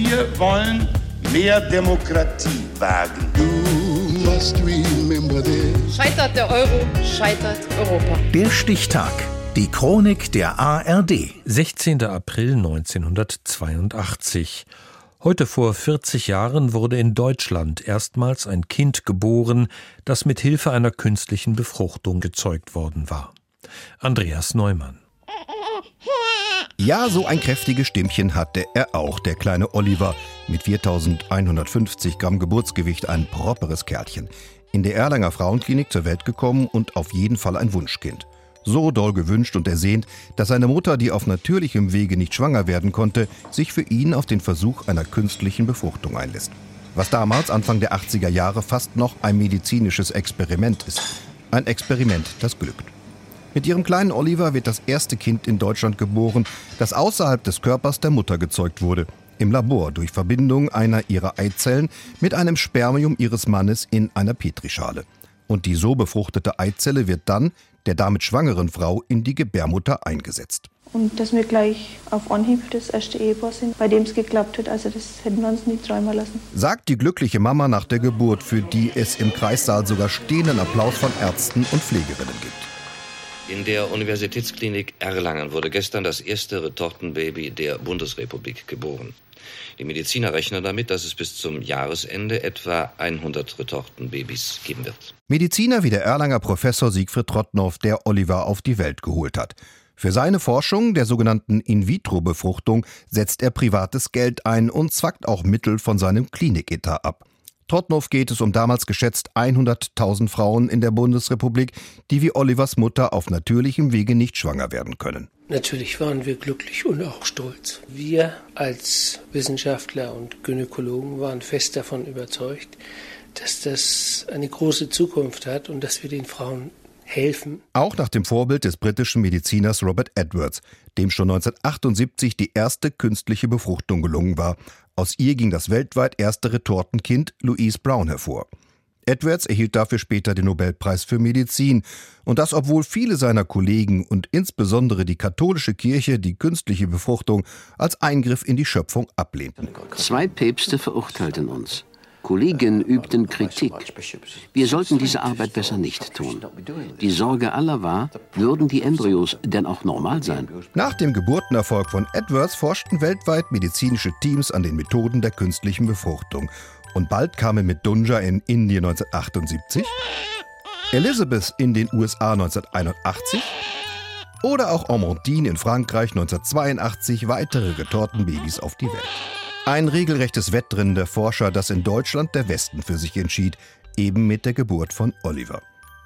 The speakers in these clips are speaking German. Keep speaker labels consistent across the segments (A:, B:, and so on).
A: Wir wollen mehr Demokratie wagen.
B: Scheitert der Euro, scheitert Europa.
C: Der Stichtag. Die Chronik der ARD.
D: 16. April 1982. Heute vor 40 Jahren wurde in Deutschland erstmals ein Kind geboren, das mit Hilfe einer künstlichen Befruchtung gezeugt worden war. Andreas Neumann.
E: Ja, so ein kräftiges Stimmchen hatte er auch, der kleine Oliver. Mit 4150 Gramm Geburtsgewicht ein properes Kerlchen. In der Erlanger Frauenklinik zur Welt gekommen und auf jeden Fall ein Wunschkind. So doll gewünscht und ersehnt, dass seine Mutter, die auf natürlichem Wege nicht schwanger werden konnte, sich für ihn auf den Versuch einer künstlichen Befruchtung einlässt. Was damals, Anfang der 80er Jahre, fast noch ein medizinisches Experiment ist. Ein Experiment, das glückt. Mit ihrem kleinen Oliver wird das erste Kind in Deutschland geboren, das außerhalb des Körpers der Mutter gezeugt wurde. Im Labor durch Verbindung einer ihrer Eizellen mit einem Spermium ihres Mannes in einer Petrischale. Und die so befruchtete Eizelle wird dann der damit schwangeren Frau in die Gebärmutter eingesetzt.
F: Und dass wir gleich auf Anhieb das erste Ehepaar sind, bei dem es geklappt hat. Also das hätten wir uns nie träumen lassen.
E: Sagt die glückliche Mama nach der Geburt, für die es im Kreissaal sogar stehenden Applaus von Ärzten und Pflegerinnen gibt.
G: In der Universitätsklinik Erlangen wurde gestern das erste Retortenbaby der Bundesrepublik geboren. Die Mediziner rechnen damit, dass es bis zum Jahresende etwa 100 Retortenbabys geben wird.
E: Mediziner wie der Erlanger Professor Siegfried Trottnow, der Oliver auf die Welt geholt hat. Für seine Forschung der sogenannten In-vitro-Befruchtung setzt er privates Geld ein und zwackt auch Mittel von seinem Kliniketat ab. Trotnow geht es um damals geschätzt 100.000 Frauen in der Bundesrepublik, die wie Olivers Mutter auf natürlichem Wege nicht schwanger werden können.
H: Natürlich waren wir glücklich und auch stolz. Wir als Wissenschaftler und Gynäkologen waren fest davon überzeugt, dass das eine große Zukunft hat und dass wir den Frauen helfen.
E: Auch nach dem Vorbild des britischen Mediziners Robert Edwards, dem schon 1978 die erste künstliche Befruchtung gelungen war. Aus ihr ging das weltweit erste Retortenkind Louise Brown hervor. Edwards erhielt dafür später den Nobelpreis für Medizin. Und das, obwohl viele seiner Kollegen und insbesondere die katholische Kirche die künstliche Befruchtung als Eingriff in die Schöpfung ablehnten.
I: Zwei Päpste verurteilten uns. Kollegen übten Kritik. Wir sollten diese Arbeit besser nicht tun. Die Sorge aller war, würden die Embryos denn auch normal sein?
E: Nach dem Geburtenerfolg von Edwards forschten weltweit medizinische Teams an den Methoden der künstlichen Befruchtung. Und bald kamen mit Dunja in Indien 1978, Elizabeth in den USA 1981 oder auch Amandine in Frankreich 1982 weitere Retortenbabys auf die Welt. Ein regelrechtes Wettrennen der Forscher, das in Deutschland der Westen für sich entschied, eben mit der Geburt von Oliver.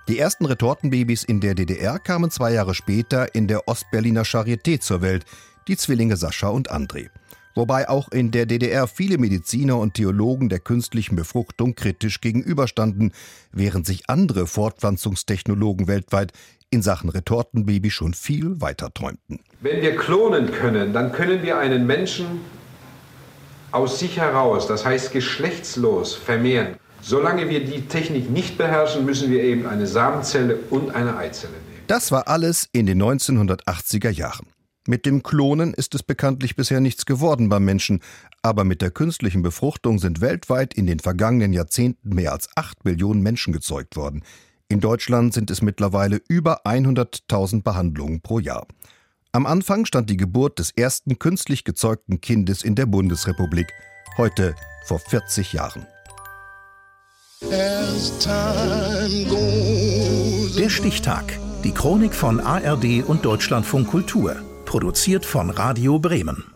E: Die ersten Retortenbabys in der DDR kamen zwei Jahre später in der Ostberliner Charité zur Welt, die Zwillinge Sascha und André. Wobei auch in der DDR viele Mediziner und Theologen der künstlichen Befruchtung kritisch gegenüberstanden, während sich andere Fortpflanzungstechnologen weltweit in Sachen Retortenbaby schon viel weiter träumten.
J: Wenn wir klonen können, dann können wir einen Menschen aus sich heraus, das heißt geschlechtslos, vermehren. Solange wir die Technik nicht beherrschen, müssen wir eben eine Samenzelle und eine Eizelle nehmen.
E: Das war alles in den 1980er Jahren. Mit dem Klonen ist es bekanntlich bisher nichts geworden beim Menschen, aber mit der künstlichen Befruchtung sind weltweit in den vergangenen Jahrzehnten mehr als 8 Millionen Menschen gezeugt worden. In Deutschland sind es mittlerweile über 100.000 Behandlungen pro Jahr. Am Anfang stand die Geburt des ersten künstlich gezeugten Kindes in der Bundesrepublik, heute vor 40 Jahren.
C: Der Stichtag. Die Chronik von ARD und Deutschlandfunk Kultur. Produziert von Radio Bremen.